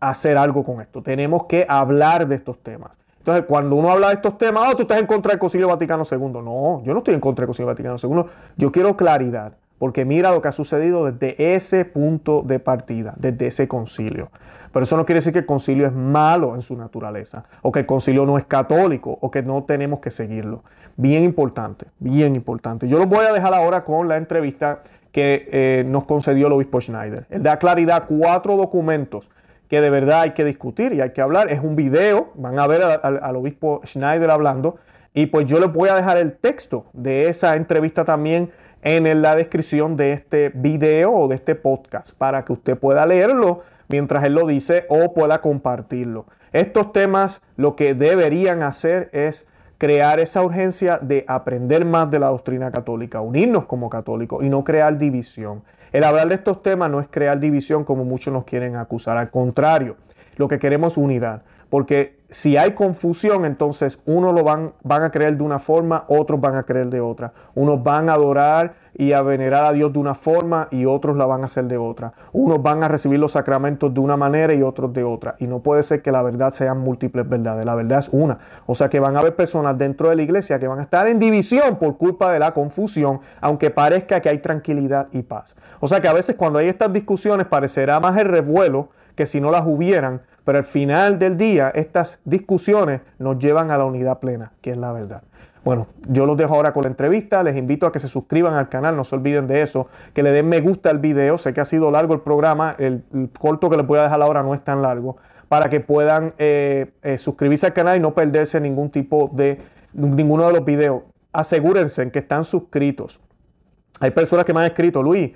hacer algo con esto. Tenemos que hablar de estos temas. Entonces, cuando uno habla de estos temas, oh, tú estás en contra del Concilio Vaticano II. No, yo no estoy en contra del Concilio Vaticano II. Yo quiero claridad. Porque mira lo que ha sucedido desde ese punto de partida, desde ese concilio. Pero eso no quiere decir que el concilio es malo en su naturaleza, o que el concilio no es católico, o que no tenemos que seguirlo. Bien importante, bien importante. Yo los voy a dejar ahora con la entrevista que eh, nos concedió el obispo Schneider. Él da claridad cuatro documentos que de verdad hay que discutir y hay que hablar. Es un video, van a ver al obispo Schneider hablando, y pues yo les voy a dejar el texto de esa entrevista también en la descripción de este video o de este podcast para que usted pueda leerlo mientras él lo dice o pueda compartirlo. Estos temas lo que deberían hacer es crear esa urgencia de aprender más de la doctrina católica, unirnos como católicos y no crear división. El hablar de estos temas no es crear división como muchos nos quieren acusar, al contrario, lo que queremos es unidad. Porque si hay confusión, entonces unos lo van, van a creer de una forma, otros van a creer de otra. Unos van a adorar y a venerar a Dios de una forma y otros la van a hacer de otra. Unos van a recibir los sacramentos de una manera y otros de otra. Y no puede ser que la verdad sean múltiples verdades. La verdad es una. O sea que van a haber personas dentro de la iglesia que van a estar en división por culpa de la confusión, aunque parezca que hay tranquilidad y paz. O sea que a veces cuando hay estas discusiones parecerá más el revuelo que si no las hubieran, pero al final del día estas discusiones nos llevan a la unidad plena, que es la verdad. Bueno, yo los dejo ahora con la entrevista, les invito a que se suscriban al canal, no se olviden de eso, que le den me gusta al video, sé que ha sido largo el programa, el, corto que les voy a dejar ahora no es tan largo, para que puedan eh, eh, suscribirse al canal y no perderse ningún tipo de ninguno de los videos. Asegúrense en que están suscritos. Hay personas que me han escrito, Luis,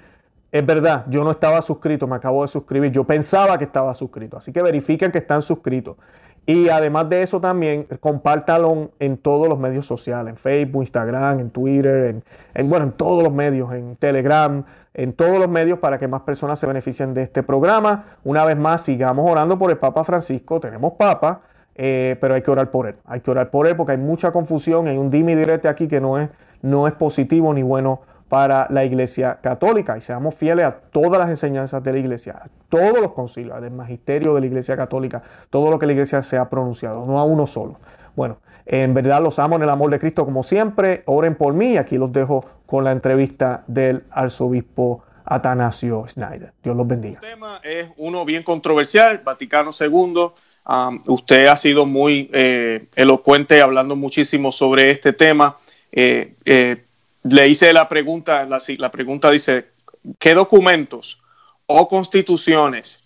es verdad, yo no estaba suscrito, me acabo de suscribir. Yo pensaba que estaba suscrito. Así que verifiquen que están suscritos. Y además de eso también, compártalo en todos los medios sociales, en Facebook, Instagram, en Twitter, en, bueno, en todos los medios, en Telegram, en todos los medios para que más personas se beneficien de este programa. Una vez más, sigamos orando por el Papa Francisco. Tenemos Papa, eh, pero hay que orar por él. Hay que orar por él porque hay mucha confusión, hay un dime directo aquí que no es, no es positivo ni bueno para la Iglesia Católica y seamos fieles a todas las enseñanzas de la Iglesia, a todos los concilios, del magisterio de la Iglesia Católica, todo lo que la Iglesia se ha pronunciado, no a uno solo. Bueno, en verdad los amo en el amor de Cristo como siempre. Oren por mí y aquí los dejo con la entrevista del arzobispo Atanasio Schneider. Dios los bendiga. El tema es uno bien controversial, Vaticano II. Um, usted ha sido muy eh, elocuente hablando muchísimo sobre este tema. Eh, eh, le hice la pregunta, la, pregunta dice, ¿qué documentos o constituciones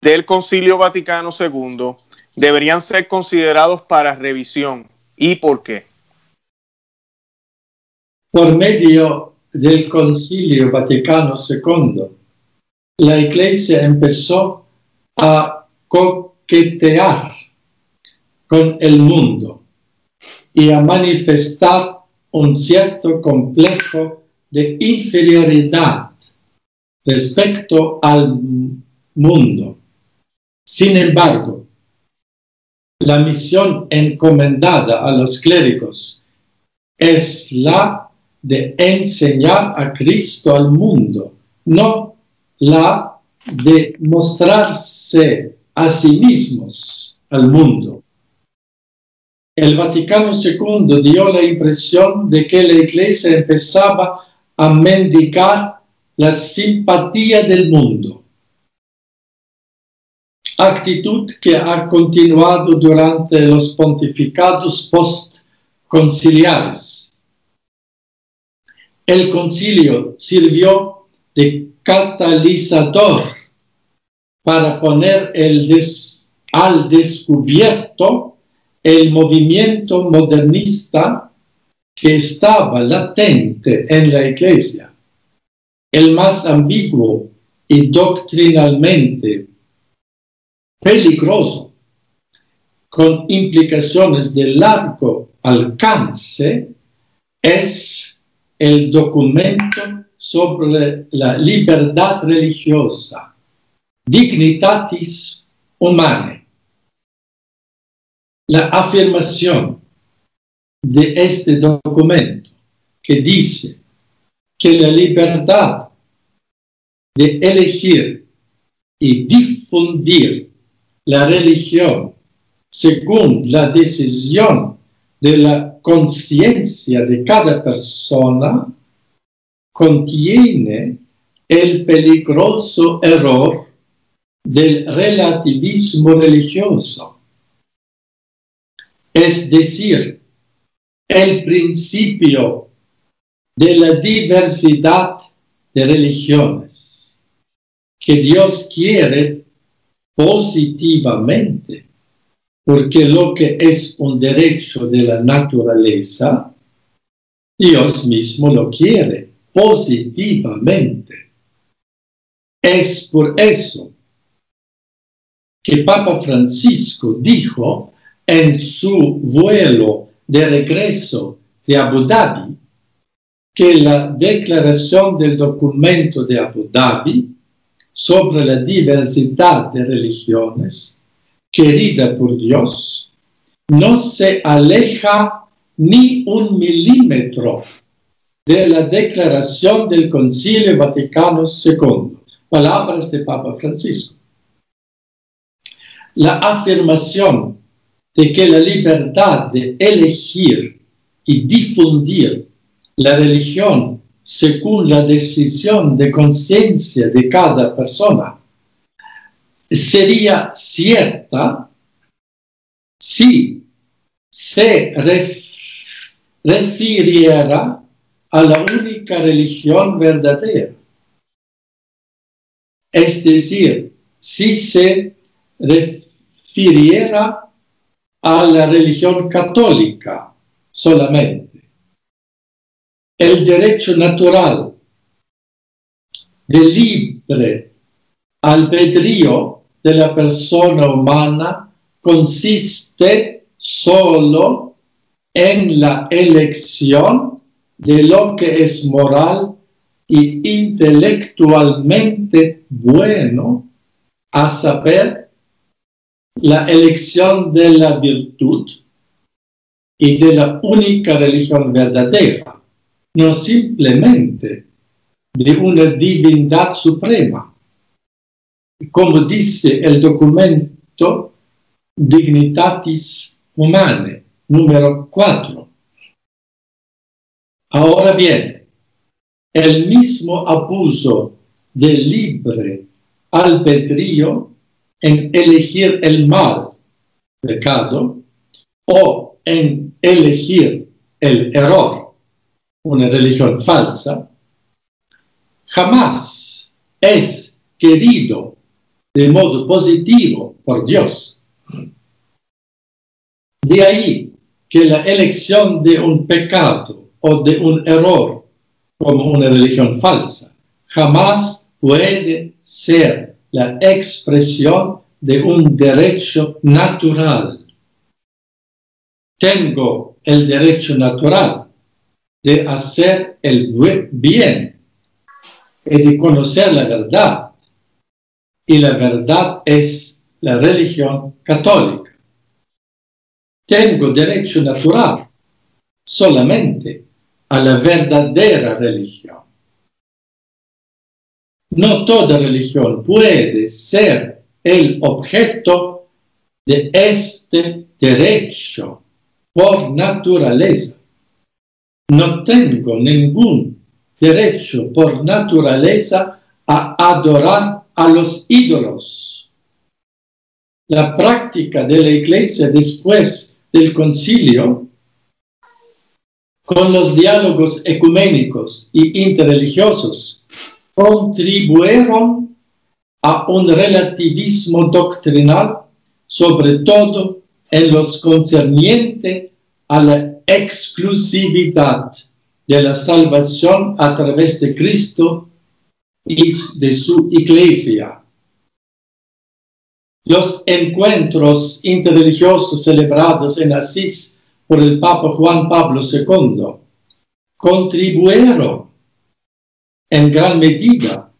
del Concilio Vaticano II deberían ser considerados para revisión y por qué? Por medio del Concilio Vaticano II, la Iglesia empezó a coquetear con el mundo y a manifestar un cierto complejo de inferioridad respecto al mundo. Sin embargo, la misión encomendada a los clérigos es la de enseñar a Cristo al mundo, no la de mostrarse a sí mismos al mundo el Vaticano II dio la impresión de que la Iglesia empezaba a mendigar la simpatía del mundo, actitud que ha continuado durante los pontificados postconciliares. El concilio sirvió de catalizador para poner el al descubierto el movimiento modernista que estaba latente en la iglesia, el más ambiguo y doctrinalmente peligroso, con implicaciones de largo alcance, es el documento sobre la libertad religiosa, Dignitatis Humanae la afirmación de este documento que dice que la libertad de elegir y difundir la religión según la decisión de la conciencia de cada persona contiene el peligroso error del relativismo religioso es decir, el principio de la diversidad de religiones que Dios quiere positivamente, porque lo que es un derecho de la naturaleza, Dios mismo lo quiere positivamente. Es por eso que Papa Francisco dijo en su vuelo de regreso de Abu Dhabi que la declaración del documento de Abu Dhabi sobre la diversidad de religiones querida por Dios no se aleja ni un milímetro de la declaración del Concilio Vaticano II. Palabras de Papa Francisco. La afirmación de que la libertad de elegir y difundir la religión según la decisión de conciencia de cada persona sería cierta si se refiriera a la única religión verdadera. Es decir, si se transfiriera a la religión católica solamente. El derecho natural de libre albedrío de la persona humana consiste solo en la elección de lo que es moral y intelectualmente bueno, a saber, la elección de la virtud y de la única religión verdadera, no simplemente de una divinidad suprema. Como dice el documento Dignitatis Humanae, número 4. Ahora bien, el mismo abuso del libre albedrío en elegir el mal, pecado, o en elegir el error, una religión falsa, jamás es querido de modo positivo por Dios. De ahí que la elección de un pecado o de un error como una religión falsa jamás puede ser la expresión de un derecho natural. Tengo el derecho natural de hacer el bien y de conocer la verdad. Y la verdad es la religión católica. Tengo derecho natural solamente a la verdadera religión. No toda religión puede ser el objeto de este derecho por naturaleza. No tengo ningún derecho por naturaleza a adorar a los ídolos. La práctica de la iglesia después del concilio, con los diálogos ecuménicos y interreligiosos, contribuyeron a un relativismo doctrinal, sobre todo en los concerniente a la exclusividad de la salvación a través de Cristo y de su iglesia. Los encuentros interreligiosos celebrados en Asís por el Papa Juan Pablo II contribuyeron en gran medida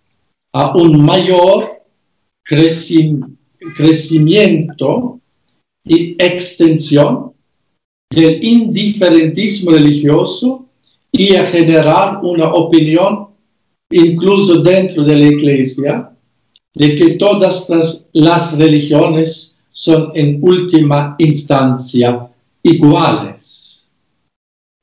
a un mayor crecimiento y extensión del indiferentismo religioso y a generar una opinión, incluso dentro de la iglesia, de que todas las, religiones son en última instancia iguales.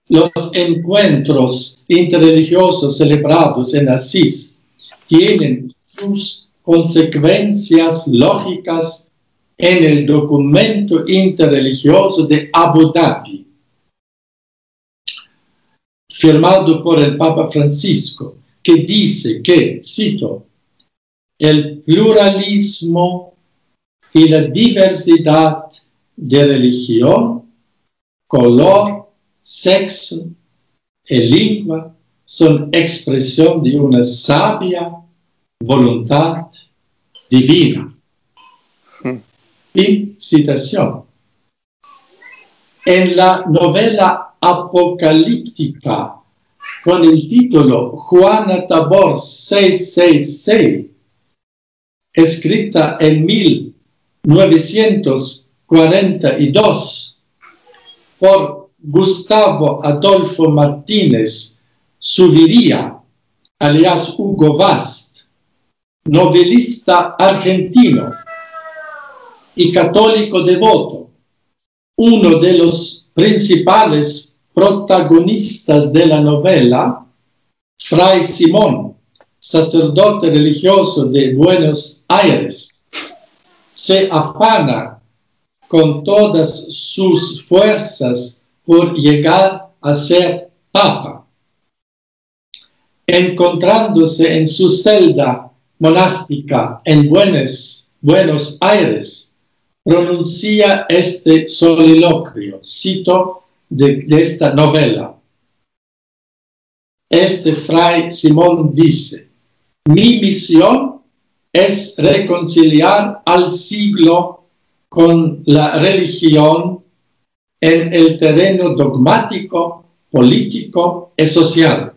Los encuentros interreligiosos celebrados en Asís tienen sus consecuencias lógicas en el documento interreligioso de Abu Dhabi, firmado por el Papa Francisco, que dice que, cito, el pluralismo y la diversidad de religión, color, sexo y lengua son expresión de una sabia voluntad divina. Hmm. citación. En la novela apocalíptica con el título Juana Tabor 666, escrita en 1942 por Gustavo Adolfo Martínez Subiría, alias Hugo Bast, novelista argentino y católico devoto, uno de los principales protagonistas de la novela, Fray Simón, sacerdote religioso de Buenos Aires, se afana con todas sus fuerzas por llegar a ser papa. Encontrándose en su celda monástica en Buenos, Buenos Aires pronuncia este soliloquio, cito de, de esta novela. Este fray Simón dice, mi misión es reconciliar al siglo con la religión en el terreno dogmático, político y social.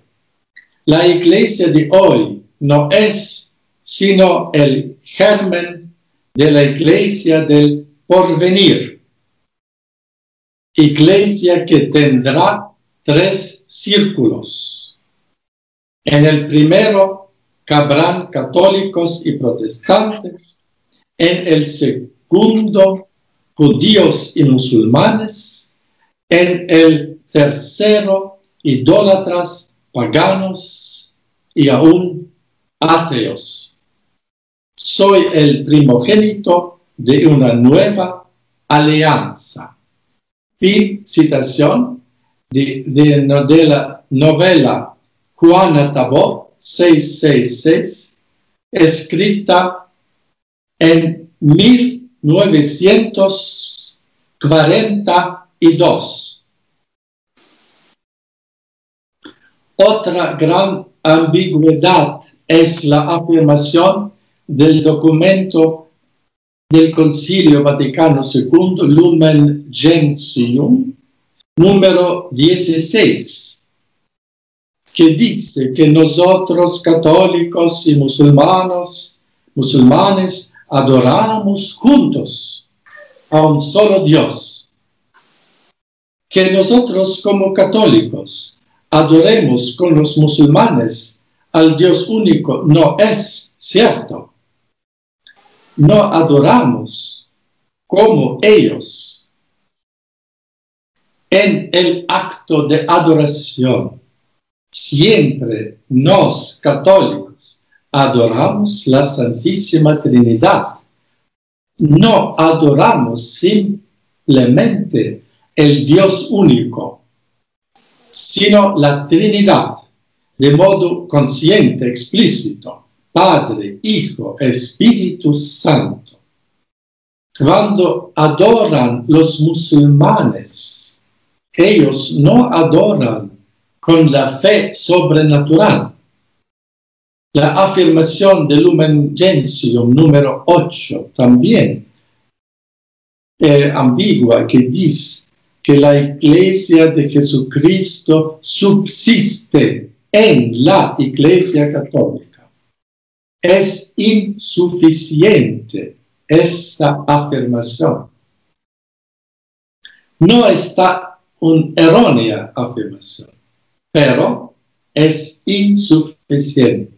La iglesia de hoy no es sino el germen de la iglesia del porvenir. Iglesia que tendrá tres círculos. En el primero cabrán católicos y protestantes. En el segundo, judíos y musulmanes. En el tercero, idólatras, paganos y aún ateos soy el primogénito de una nueva alianza. Fin citación de, de, la novela Juana Tabó 666, escrita en 1942. Otra gran ambigüedad es la afirmación del documento del Concilio Vaticano II, Lumen Gentium, número 16, que dice que nosotros católicos y musulmanos, musulmanes adoramos juntos a un solo Dios. Que nosotros como católicos adoremos con los musulmanes al Dios único no es cierto no adoramos como ellos. En el acto de adoración, siempre nos católicos adoramos la Santísima Trinidad. No adoramos simplemente el Dios único, sino la Trinidad de modo consciente, explícito Padre, Hijo, Espíritu Santo. Cuando adoran los musulmanes, ellos no adoran con la fe sobrenatural. La afirmación del Lumen Gentium número 8 también es ambigua que dice que la iglesia de Jesucristo subsiste en la iglesia católica es insuficiente esta afirmación. No está una errónea afirmación, pero es insuficiente.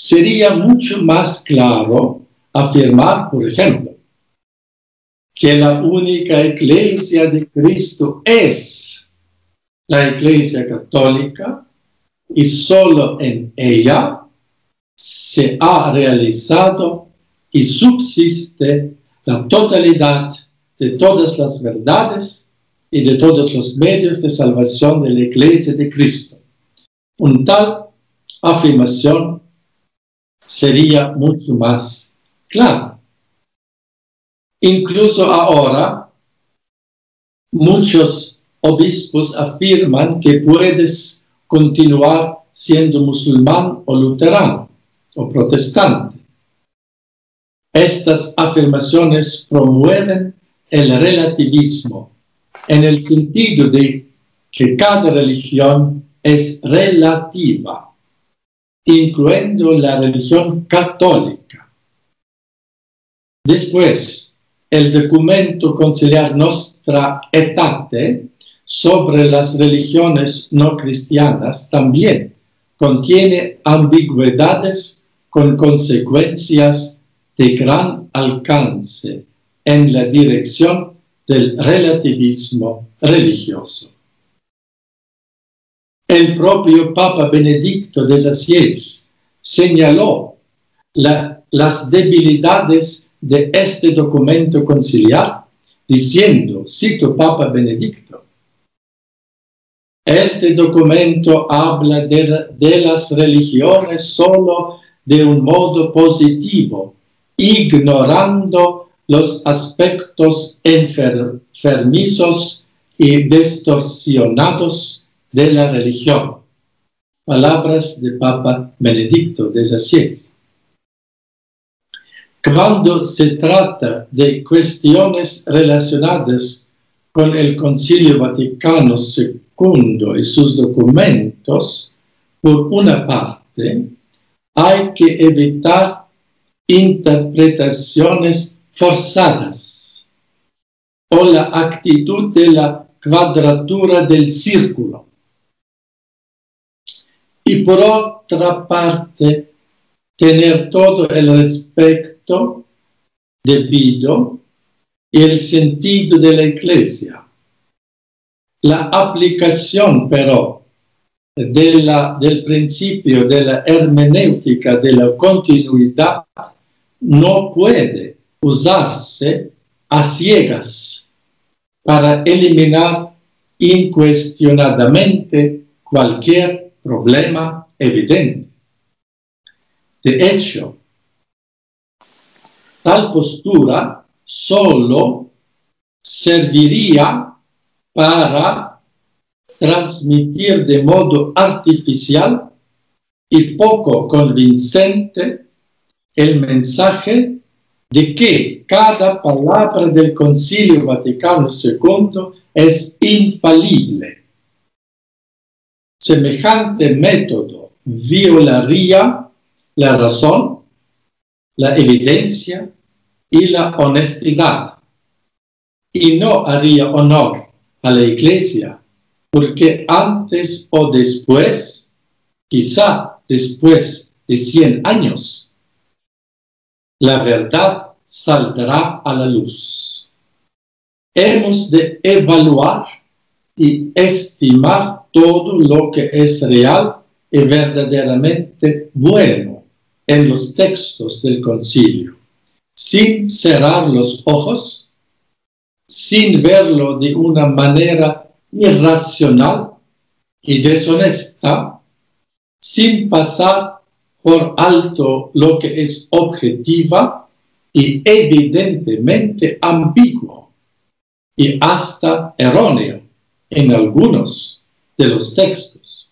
Sería mucho más claro afirmar, por ejemplo, que la única iglesia de Cristo es la iglesia católica y solo en ella se ha realizado y subsiste la totalidad de todas las verdades y de todos los medios de salvación de la Iglesia de Cristo. Un tal afirmación sería mucho más clara. Incluso ahora, muchos obispos afirman que puedes continuar siendo musulmán o luterano o protestante. Estas afirmaciones promueven el relativismo en el sentido de que cada religión es relativa, incluyendo la religión católica. Después, el documento conciliar Nostra Etate sobre las religiones no cristianas también contiene ambigüedades con consecuencias de gran alcance en la dirección del relativismo religioso. El propio Papa Benedicto XVI señaló las debilidades de este documento conciliar, diciendo, cito Papa Benedicto, este documento habla de, de las religiones solo de un modo positivo, ignorando los aspectos enfermizos y distorsionados de la religión. Palabras de Papa Benedicto XVI. Cuando se trata de cuestiones relacionadas con el Concilio Vaticano II y sus documentos, por una parte, hay que evitar interpretaciones forzadas o la actitud de la cuadratura del círculo. Y por otra parte, tener todo el respeto debido y el sentido de la iglesia. La aplicación, pero, de la, del principio de la hermenéutica de la continuidad no puede usarse a ciegas para eliminar incuestionadamente cualquier problema evidente. De hecho, tal postura solo serviría para transmitir de modo artificial y poco convincente el mensaje de que cada palabra del Concilio Vaticano II es infalible. Semejante método violaría la razón, la evidencia y la honestidad y no haría honor a la Iglesia porque antes o después, quizá después de 100 años, la verdad saldrá a la luz. Hemos de evaluar y estimar todo lo que es real y verdaderamente bueno en los textos del concilio, sin cerrar los ojos, sin verlo de una manera irracional y deshonesta, sin pasar por alto lo que es objetiva y evidentemente ambiguo y hasta erróneo en algunos de los textos.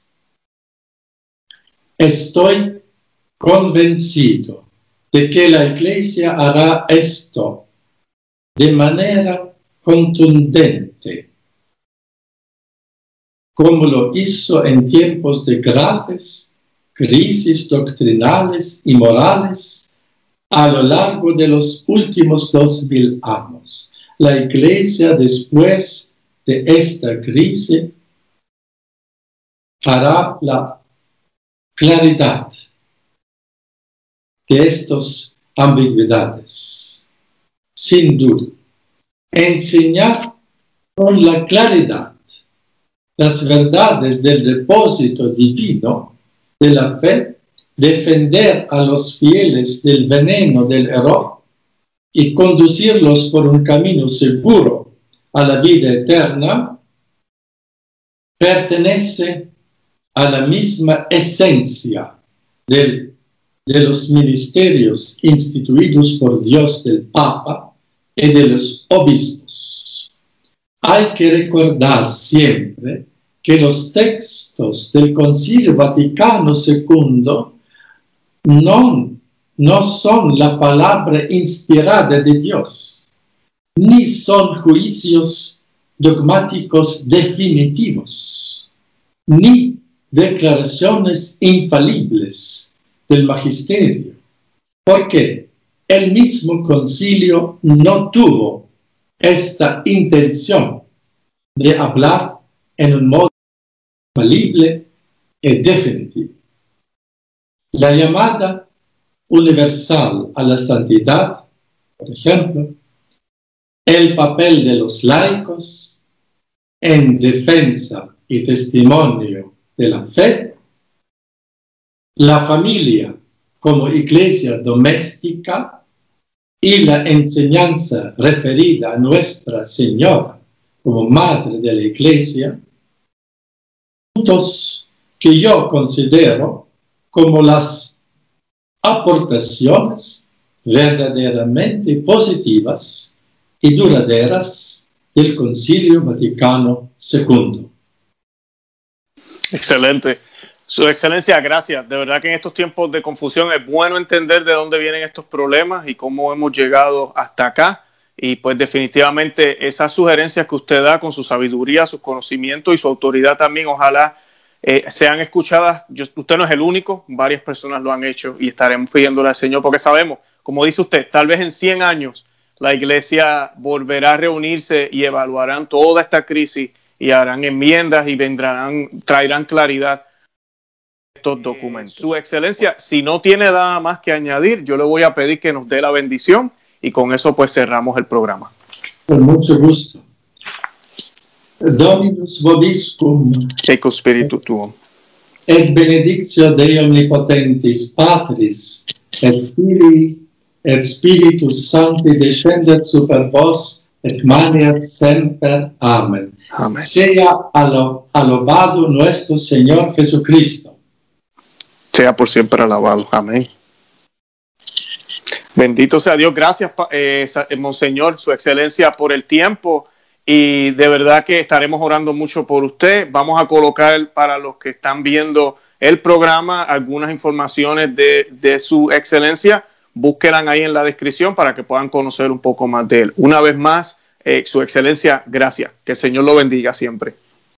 Estoy convencido de que la Iglesia hará esto de manera contundente, como lo hizo en tiempos de graves crisis doctrinales y morales a lo largo de los últimos dos mil años. La Iglesia después de esta crisis hará la claridad de estas ambigüedades. Sin duda, enseñar con la claridad las verdades del depósito divino de la fe, defender a los fieles del veneno del error y conducirlos por un camino seguro a la vida eterna, pertenece a la misma esencia de los ministerios instituidos por Dios del Papa y de los obispos. Hay que recordar siempre que los textos del Concilio Vaticano II no, no son la palabra inspirada de Dios, ni son juicios dogmáticos definitivos, ni declaraciones infalibles del magisterio, porque el mismo concilio no tuvo esta intención de hablar en un modo falible y definitivo. La llamada universal a la santidad, por ejemplo, el papel de los laicos en defensa y testimonio de la fe, la familia como iglesia doméstica y la enseñanza referida a Nuestra Señora como Madre de la Iglesia, que yo considero como las aportaciones verdaderamente positivas y duraderas del Concilio Vaticano II. Excelente. Su excelencia, gracias. De verdad que en estos tiempos de confusión es bueno entender de dónde vienen estos problemas y cómo hemos llegado hasta acá. Y pues definitivamente esas sugerencias que usted da con su sabiduría, su conocimiento y su autoridad también, ojalá eh, sean escuchadas. usted no es el único, varias personas lo han hecho y estaremos pidiéndole al Señor porque sabemos, como dice usted, tal vez en 100 años la iglesia volverá a reunirse y evaluarán toda esta crisis y harán enmiendas y vendrán, traerán claridad estos documentos. Su excelencia, si no tiene nada más que añadir, yo le voy a pedir que nos dé la bendición y con eso pues cerramos el programa. Con mucho gusto. Dominus vobiscum. Ecco spiritu tuo. Et benedictio Dei omnipotentis, Patris, et Filii, et Spiritus Sancti descendet super vos, et maniat semper. Amen. Amén. Sea alabado nuestro Señor Jesucristo. Sea por siempre alabado. Amén. Bendito sea Dios. Gracias, eh, eh, Monseñor, Su Excelencia, por el tiempo. Y de verdad que estaremos orando mucho por usted. Vamos a colocar para los que están viendo el programa algunas informaciones de, de Su Excelencia. Búsquenlas ahí en la descripción para que puedan conocer un poco más de él. Una vez más, eh, Su Excelencia, gracias. Que el Señor lo bendiga siempre.